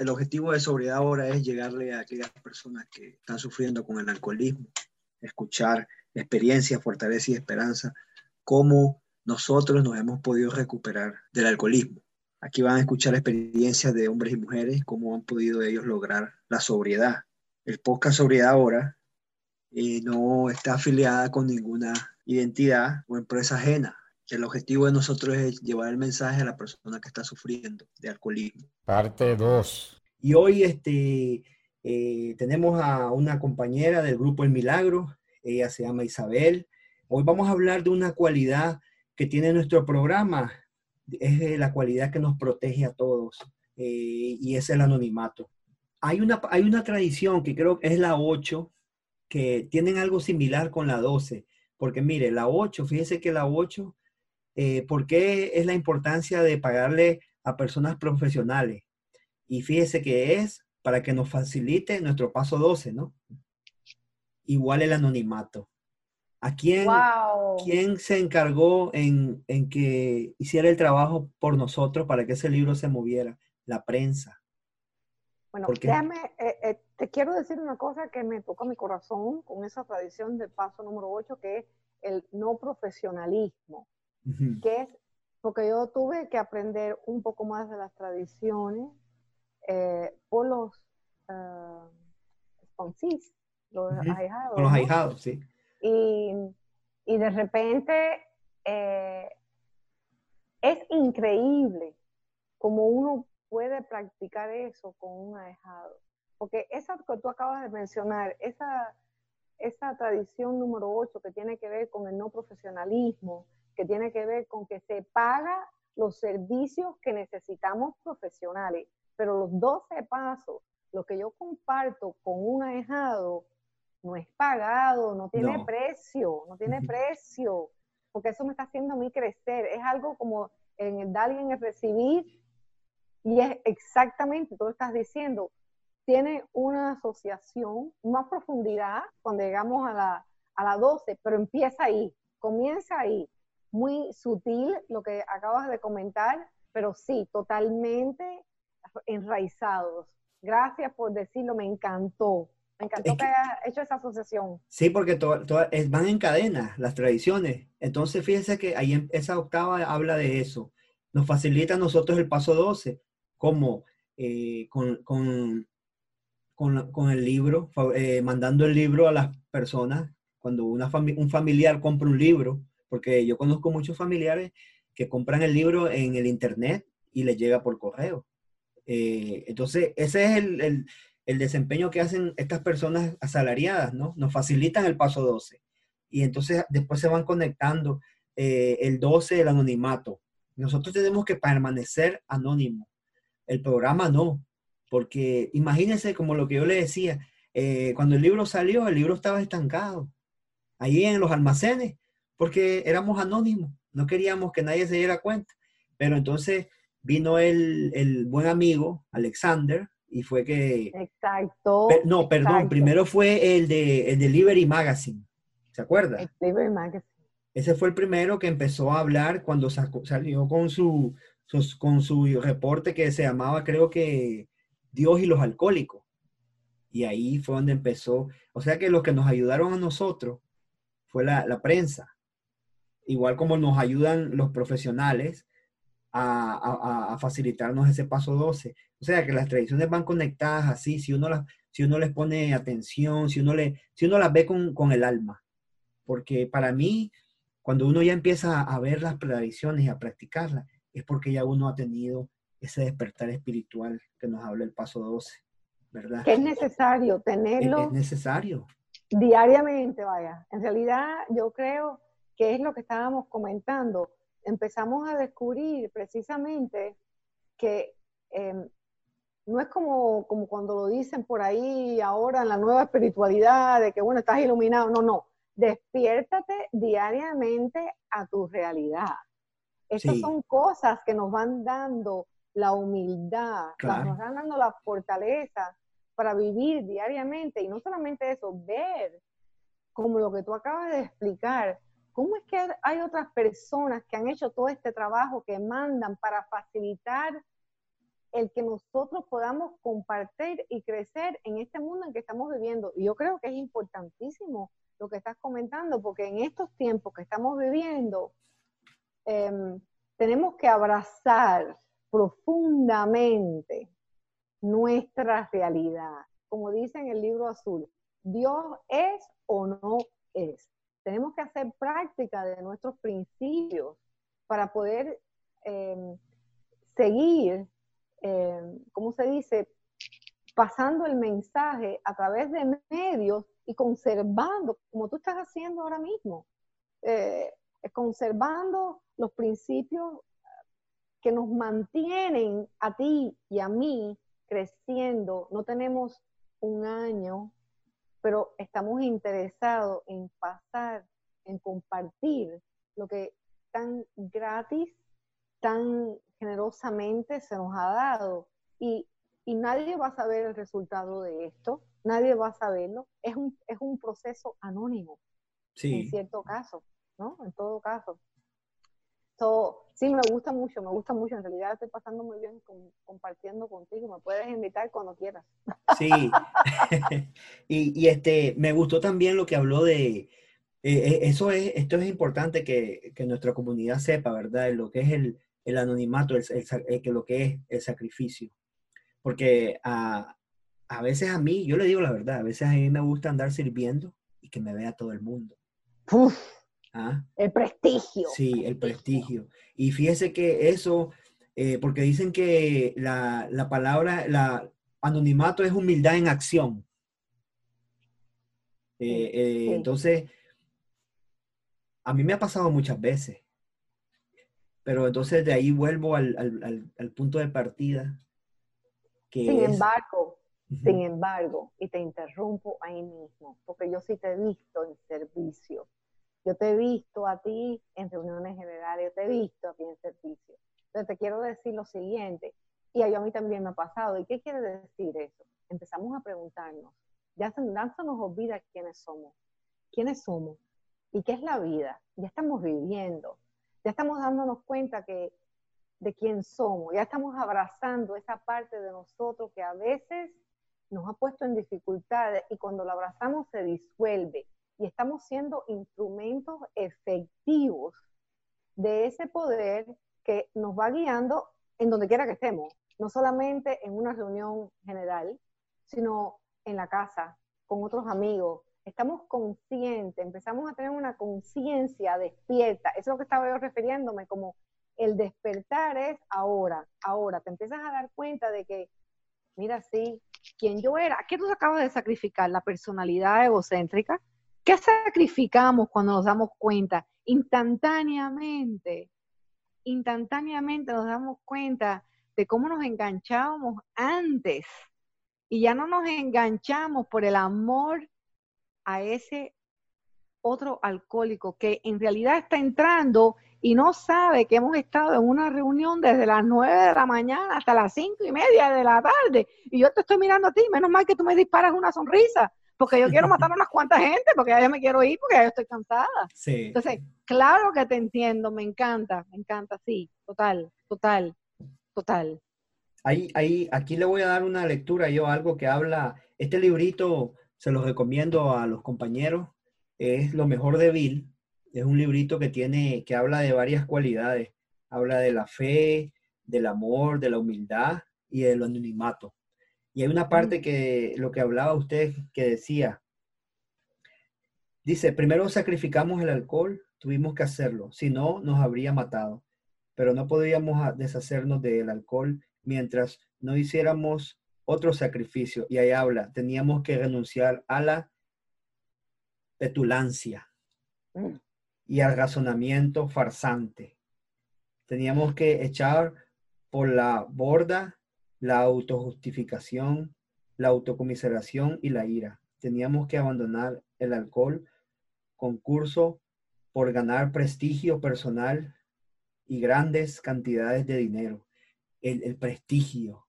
el objetivo de sobriedad ahora es llegarle a aquellas personas que están sufriendo con el alcoholismo, escuchar experiencias, fortaleza y esperanza, cómo nosotros nos hemos podido recuperar del alcoholismo. Aquí van a escuchar experiencias de hombres y mujeres, cómo han podido ellos lograr la sobriedad. El podcast Sobriedad ahora eh, no está afiliada con ninguna identidad o empresa ajena. El objetivo de nosotros es llevar el mensaje a la persona que está sufriendo de alcoholismo. Parte 2. Y hoy este, eh, tenemos a una compañera del grupo El Milagro, ella se llama Isabel. Hoy vamos a hablar de una cualidad que tiene nuestro programa, es la cualidad que nos protege a todos eh, y es el anonimato. Hay una, hay una tradición que creo que es la 8, que tienen algo similar con la 12, porque mire, la 8, fíjese que la 8, eh, ¿por qué es la importancia de pagarle a personas profesionales? Y fíjese que es para que nos facilite nuestro paso 12, ¿no? Igual el anonimato. ¿A quién, quién se encargó en, que hiciera el trabajo por nosotros para que ese libro se moviera? La prensa. Bueno, déjame, eh, eh, te quiero decir una cosa que me toca mi corazón con esa tradición del paso número 8, que es el no profesionalismo, que es porque yo tuve que aprender un poco más de las tradiciones eh, por los uh, los ahijados. Los ahijados, sí. Y, de repente eh, es increíble como uno puede practicar eso con un ahijado. Porque esa que tú acabas de mencionar, esa, esa tradición número 8 que tiene que ver con el no profesionalismo, que tiene que ver con que se paga los servicios que necesitamos profesionales, pero los 12 pasos, lo que yo comparto con un ahijado, no es pagado, no tiene precio, no tiene precio, porque eso me está haciendo a mí crecer. Es algo como en el dar y en el recibir, y es exactamente, tú lo estás diciendo, tiene una asociación, más profundidad cuando llegamos a la, a la 12, pero empieza ahí, comienza ahí. Muy sutil lo que acabas de comentar, pero sí, totalmente enraizados. Gracias por decirlo, me encantó. Me encantó que, haya hecho esa asociación. Sí, porque van en cadena las tradiciones. Entonces, fíjense que ahí en esa octava habla de eso. Nos facilita a nosotros el paso 12, como eh, con, con, con, el libro, eh, mandando el libro a las personas. Cuando una un familiar compra un libro, porque yo conozco muchos familiares que compran el libro en el internet y les llega por correo. Eh, entonces, ese es el, el desempeño que hacen estas personas asalariadas, ¿no? Nos facilitan el paso 12. Y entonces después se van conectando eh, el 12, el anonimato. Nosotros tenemos que permanecer anónimos. El programa no, porque imagínense como lo que yo le decía, eh, cuando el libro salió, el libro estaba estancado, ahí en los almacenes, porque éramos anónimos, no queríamos que nadie se diera cuenta. Pero entonces vino el, el buen amigo, Alexander, y fue que... Exacto. no, perdón, primero fue el de el Delivery Magazine, ¿se acuerda? Delivery Magazine. Ese fue el primero que empezó a hablar cuando salió con su, con su reporte que se llamaba, creo que, Dios y los alcohólicos. Y ahí fue donde empezó. O sea que los que nos ayudaron a nosotros fue la, la prensa. Igual como nos ayudan los profesionales, a, facilitarnos ese paso 12. O sea, que las tradiciones van conectadas así, si uno, las, si uno les pone atención, si uno, le, si uno las ve con, el alma. Porque para mí, cuando uno ya empieza a ver las tradiciones y a practicarlas, es porque ya uno ha tenido ese despertar espiritual que nos habla el paso 12, ¿verdad? Que es necesario tenerlo. es necesario. Diariamente, vaya. En realidad, yo creo que es lo que estábamos comentando empezamos a descubrir precisamente que em, no es como, como cuando lo dicen por ahí ahora en la nueva espiritualidad, de que bueno, estás iluminado, no, no, despiértate diariamente a tu realidad. Estas son cosas que nos van dando la humildad, nos van dando la fortaleza para vivir diariamente y no solamente eso, ver como lo que tú acabas de explicar, ¿Cómo es que hay otras personas que han hecho todo este trabajo, que mandan para facilitar el que nosotros podamos compartir y crecer en este mundo en que estamos viviendo. Y yo creo que es importantísimo lo que estás comentando, porque en estos tiempos que estamos viviendo, em, tenemos que abrazar profundamente nuestra realidad. Como dice en el libro azul, Dios es o no es. Tenemos que hacer práctica de nuestros principios para poder em, seguir, eh, ¿cómo se dice? Pasando el mensaje a través de medios y conservando, como tú estás haciendo ahora mismo, eh, conservando los principios que nos mantienen a ti y a mí creciendo. No tenemos un año, pero estamos interesados en pasar, en compartir lo que tan gratis, tan generosamente se nos ha dado. Y, nadie va a saber el resultado de esto, nadie va a saberlo. Es un, es un proceso anónimo, en cierto caso, ¿no? En todo caso. Sí, me gusta mucho, me gusta mucho. En realidad estoy pasando muy bien compartiendo contigo. Me puedes invitar cuando quieras. Sí. y, y, este, me gustó también lo que habló de, eh, eh, eso es, esto es importante que, que, nuestra comunidad sepa, ¿verdad? Lo que es el, el anonimato, el, el, que lo que es el sacrificio. Porque a, a, veces a mí, yo le digo la verdad, a veces a mí me gusta andar sirviendo y que me vea todo el mundo. ¿Ah? El prestigio. Sí, el prestigio. Y fíjese que eso, eh, porque dicen que la, la palabra, la anonimato es humildad en acción. Entonces, a mí me ha pasado muchas veces, pero entonces de ahí vuelvo al, punto de partida. sin embargo, sin embargo, y te interrumpo ahí mismo, porque yo sí te he visto en servicio. Te he visto a ti en reuniones generales, te he visto a ti en servicio. Entonces te quiero decir lo siguiente, y a, mí también me ha pasado. ¿Y qué quiere decir eso? Empezamos a preguntarnos, ya se, se nos olvida quiénes somos. ¿Quiénes somos? ¿Y qué es la vida? Ya estamos viviendo, ya estamos dándonos cuenta que de quién somos, ya estamos abrazando esa parte de nosotros que a veces nos ha puesto en dificultades y cuando lo abrazamos se disuelve y estamos siendo instrumentos efectivos de ese poder que nos va guiando en donde quiera que estemos, no solamente en una reunión general, sino en la casa, con otros amigos, estamos conscientes, empezamos a tener una conciencia despierta. Eso es lo que estaba yo refiriéndome, como el despertar es ahora, ahora. Te empiezas a dar cuenta de que, mira, sí, quien yo era, ¿qué tú acabas de sacrificar? La personalidad egocéntrica. ¿Qué sacrificamos cuando nos damos cuenta? Instantáneamente, instantáneamente nos damos cuenta de cómo nos enganchábamos antes y ya no nos enganchamos por el amor a ese otro alcohólico que en realidad está entrando y no sabe que hemos estado en una reunión desde las 9 de la mañana hasta las cinco y media de la tarde. Y yo te estoy mirando a ti, menos mal que tú me disparas una sonrisa, porque yo quiero matar a unas cuantas gente, porque ya me quiero ir, porque ya estoy cansada. Entonces, claro que te entiendo, me encanta, me encanta, sí, total, total, total. Ahí, ahí, aquí le voy a dar una lectura yo, algo que habla, este librito se los recomiendo a los compañeros. Es Lo mejor de Bill. Es un librito que tiene, que habla de varias cualidades. Habla de la fe, del amor, de la humildad y del anonimato. Y hay una parte que lo que hablaba usted que decía, dice, primero sacrificamos el alcohol, tuvimos que hacerlo, si no nos habría matado, pero no podríamos deshacernos del alcohol mientras no hiciéramos otro sacrificio. Y ahí habla, teníamos que renunciar a la petulancia mm. y al razonamiento farsante. Teníamos que echar por la borda la autojustificación, la autocomiseración y la ira. Teníamos que abandonar el alcohol, concurso por ganar prestigio personal y grandes cantidades de dinero. El, prestigio,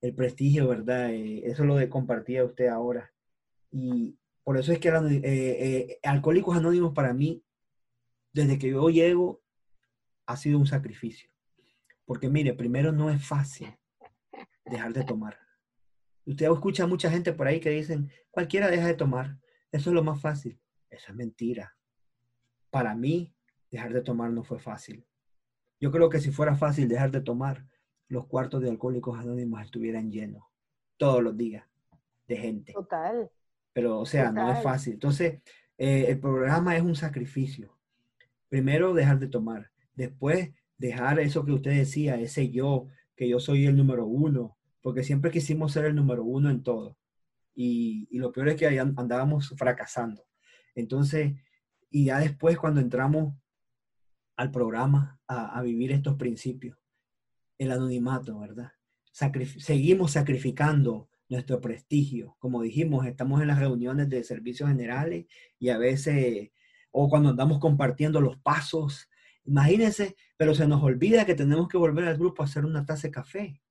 el prestigio, ¿verdad? Eh, eso lo de compartía usted ahora. Y por eso es que eh, eh, Alcohólicos Anónimos para mí, desde que yo llego, ha sido un sacrificio. Porque mire, primero no es fácil. Dejar de tomar. Usted escucha a mucha gente por ahí que dicen, cualquiera deja de tomar, eso es lo más fácil. Eso es mentira. Para mí, dejar de tomar no fue fácil. Yo creo que si fuera fácil dejar de tomar, los cuartos de alcohólicos anónimos estuvieran llenos todos los días de gente. Total. Pero, o sea, no es fácil. Entonces, eh, el programa es un sacrificio. Primero, dejar de tomar. Después, dejar eso que usted decía, ese yo, que yo soy el número uno, porque siempre quisimos ser el número uno en todo. Y, y lo peor es que andábamos fracasando. Entonces, y ya después cuando entramos al programa a, a vivir estos principios, el anonimato, ¿verdad? seguimos sacrificando nuestro prestigio. Como dijimos, estamos en las reuniones de servicios generales y a veces, o cuando andamos compartiendo los pasos, imagínense, pero se nos olvida que tenemos que volver al grupo a hacer una taza de café.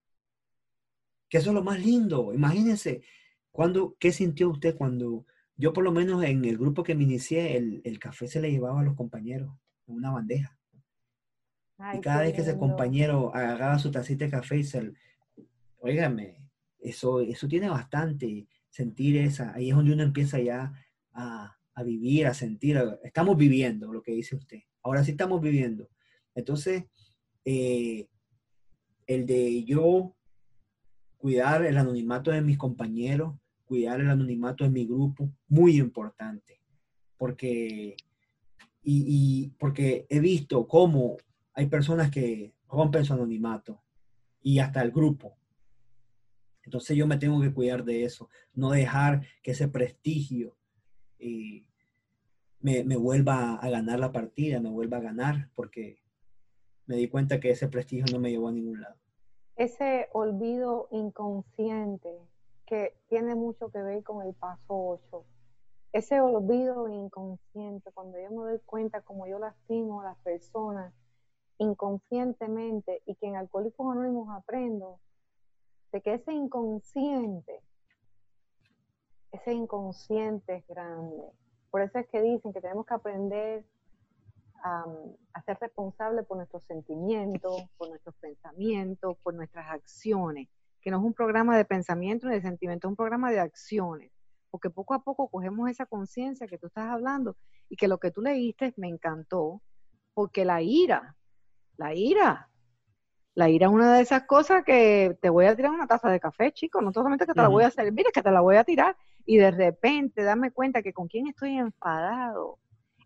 Que eso es lo más lindo. Imagínense, cuando, ¿qué sintió usted cuando yo por lo menos en el grupo que me inicié, el, café se le llevaba a los compañeros en una bandeja? y cada vez que ese compañero agarraba su tacita de café y se, oígame, eso, eso tiene bastante, sentir esa, ahí es donde uno empieza ya a, vivir, a sentir, estamos viviendo lo que dice usted, ahora sí estamos viviendo. Entonces, eh, el de yo cuidar el anonimato de mis compañeros, cuidar el anonimato de mi grupo, muy importante, porque, y, porque he visto cómo hay personas que rompen su anonimato y hasta el grupo. Entonces yo me tengo que cuidar de eso, no dejar que ese prestigio eh, me, vuelva a ganar la partida, me vuelva a ganar, porque me di cuenta que ese prestigio no me llevó a ningún lado. Ese olvido inconsciente que tiene mucho que ver con el paso 8. Ese olvido inconsciente, cuando yo me doy cuenta como yo lastimo a las personas inconscientemente y que en Alcohólicos Anónimos aprendo de que ese inconsciente, ese inconsciente es grande. Por eso es que dicen que tenemos que aprender a, ser responsables por nuestros sentimientos, por nuestros pensamientos, por nuestras acciones, que no es un programa de pensamiento ni de sentimiento, es un programa de acciones, porque poco a poco cogemos esa conciencia que tú estás hablando y que lo que tú leíste me encantó, porque la ira, la ira, la ira es una de esas cosas que te voy a tirar una taza de café, chico, no solamente que te la voy a servir, es que te la voy a tirar y de repente dame cuenta que con quién estoy enfadado.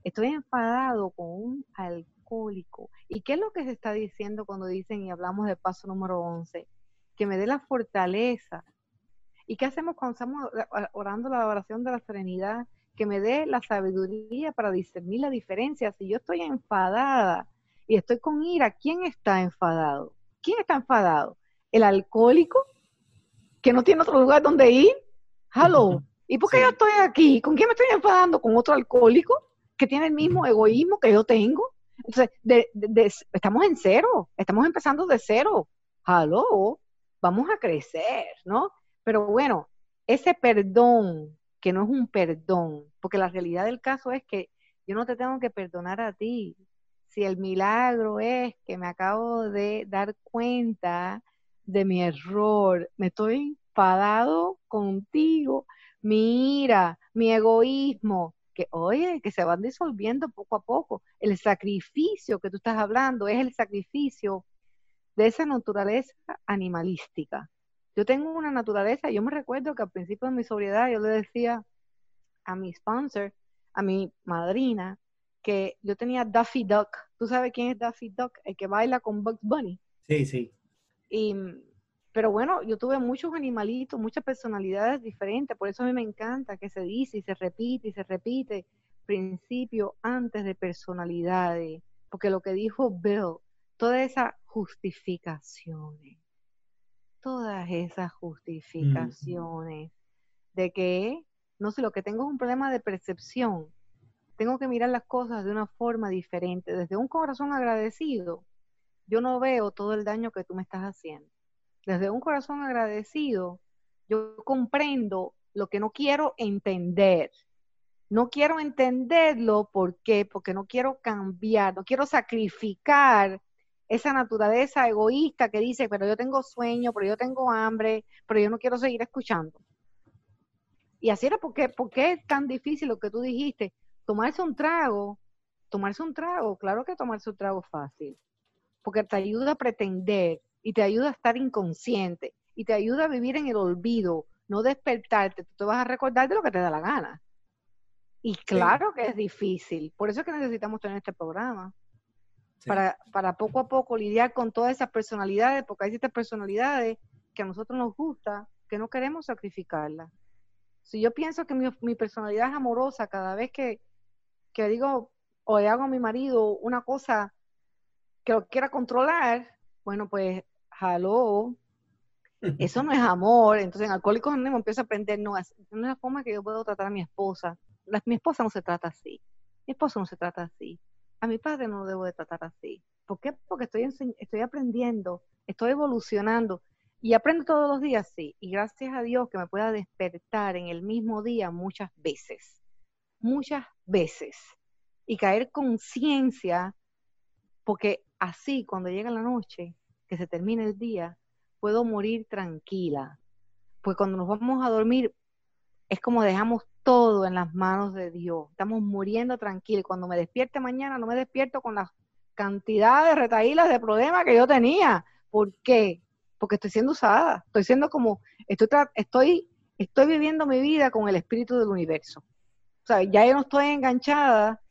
Estoy enfadado con un alcohólico. ¿Y qué es lo que se está diciendo cuando dicen y hablamos del paso número 11? Que me dé la fortaleza. ¿Y qué hacemos cuando estamos orando la oración de la serenidad? Que me dé la sabiduría para discernir la diferencia. Si yo estoy enfadada y estoy con ira, ¿quién está enfadado? ¿Quién está enfadado? ¿El alcohólico? ¿Que no tiene otro lugar donde ir? Hello. ¿Y por qué yo estoy aquí? ¿Con quién me estoy enfadando? ¿Con otro alcohólico que tiene el mismo egoísmo que yo tengo? Entonces, estamos en cero, estamos empezando de cero. Hello, vamos a crecer, ¿no? Pero bueno, ese perdón, que no es un perdón, porque la realidad del caso es que yo no te tengo que perdonar a ti, si el milagro es que me acabo de dar cuenta de mi error, me estoy enfadado contigo, mi ira, mi egoísmo, que oye, que se van disolviendo poco a poco. El sacrificio que tú estás hablando es el sacrificio de esa naturaleza animalística. Yo tengo una naturaleza, yo me recuerdo que al principio de mi sobriedad yo le decía a mi sponsor, a mi madrina, que yo tenía Duffy Duck. ¿Tú sabes quién es Duffy Duck? El que baila con Bugs Bunny. Sí, sí. Y, pero bueno, yo tuve muchos animalitos, muchas personalidades diferentes, por eso a mí me encanta que se dice y se repite y se repite principio antes de personalidades, porque lo que dijo Bill, todas esas justificaciones, todas esas justificaciones de que, no sé, lo que tengo es un problema de percepción, tengo que mirar las cosas de una forma diferente, desde un corazón agradecido. Yo no veo todo el daño que tú me estás haciendo. Desde un corazón agradecido, yo comprendo lo que no quiero entender. No quiero entenderlo, ¿por qué? Porque no quiero cambiar, no quiero sacrificar esa naturaleza egoísta que dice, pero yo tengo sueño, pero yo tengo hambre, pero yo no quiero seguir escuchando. Y así era, porque ¿por qué es tan difícil lo que tú dijiste? Tomarse un trago, tomarse un trago, claro que tomarse un trago es fácil, porque te ayuda a pretender y te ayuda a estar inconsciente y te ayuda a vivir en el olvido, no despertarte, tú te vas a recordar de lo que te da la gana. Y claro que es difícil, por eso es que necesitamos tener este programa. Para, para poco a poco lidiar con todas esas personalidades, porque hay ciertas personalidades que a nosotros nos gusta, que no queremos sacrificarlas. Si yo pienso que mi, personalidad es amorosa, cada vez que, que digo o le hago a mi marido una cosa que lo quiera controlar, bueno, pues, hello, eso no es amor. Entonces, en Alcohólicos Anónimos empiezo a aprender, no, es, no es la forma que yo puedo tratar a mi esposa. mi esposa no se trata así. Mi esposo no se trata así. A mi padre no lo debo de tratar así. ¿Por qué? Porque estoy, estoy aprendiendo, estoy evolucionando. Y aprendo todos los días, sí. Y gracias a Dios que me pueda despertar en el mismo día muchas veces. Muchas veces. Y caer conciencia, porque así cuando llega la noche, que se termine el día, puedo morir tranquila. Pues cuando nos vamos a dormir, es como dejamos todo en las manos de Dios. Estamos muriendo tranquilos. Cuando me despierte mañana, no me despierto con la cantidad de de problemas que yo tenía. ¿Por qué? Porque estoy siendo usada. Estoy siendo como, estoy, estoy, estoy viviendo mi vida con el espíritu del universo. O sea, ya yo no estoy enganchada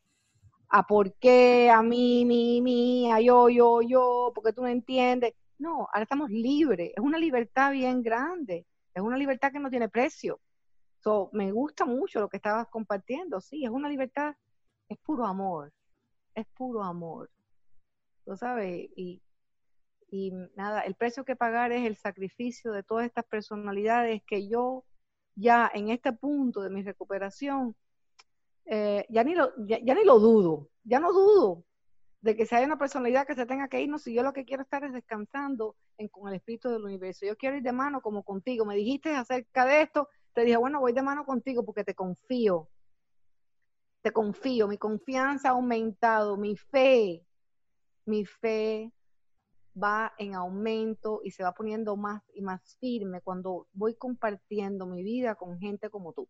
a por qué, a mí, mi, mi, a yo, yo, yo, porque tú no entiendes. No, ahora estamos libres. Es una libertad bien grande. Es una libertad que no tiene precio. So, me gusta mucho lo que estabas compartiendo. Sí, es una libertad, es puro amor. Es puro amor. ¿Tú sabes? Y, y nada, el precio que pagar es el sacrificio de todas estas personalidades que yo ya en este punto de mi recuperación, eh, ya, ni lo, ya, ni lo dudo, ya no dudo, de que si hay una personalidad que se tenga que irnos, si yo lo que quiero estar es descansando en, con el espíritu del universo. Yo quiero ir de mano como contigo. Me dijiste acerca de esto, te dije, bueno, voy de mano contigo porque te confío. Te confío, mi confianza ha aumentado, mi fe, mi fe va en aumento y se va poniendo más y más firme cuando voy compartiendo mi vida con gente como tú.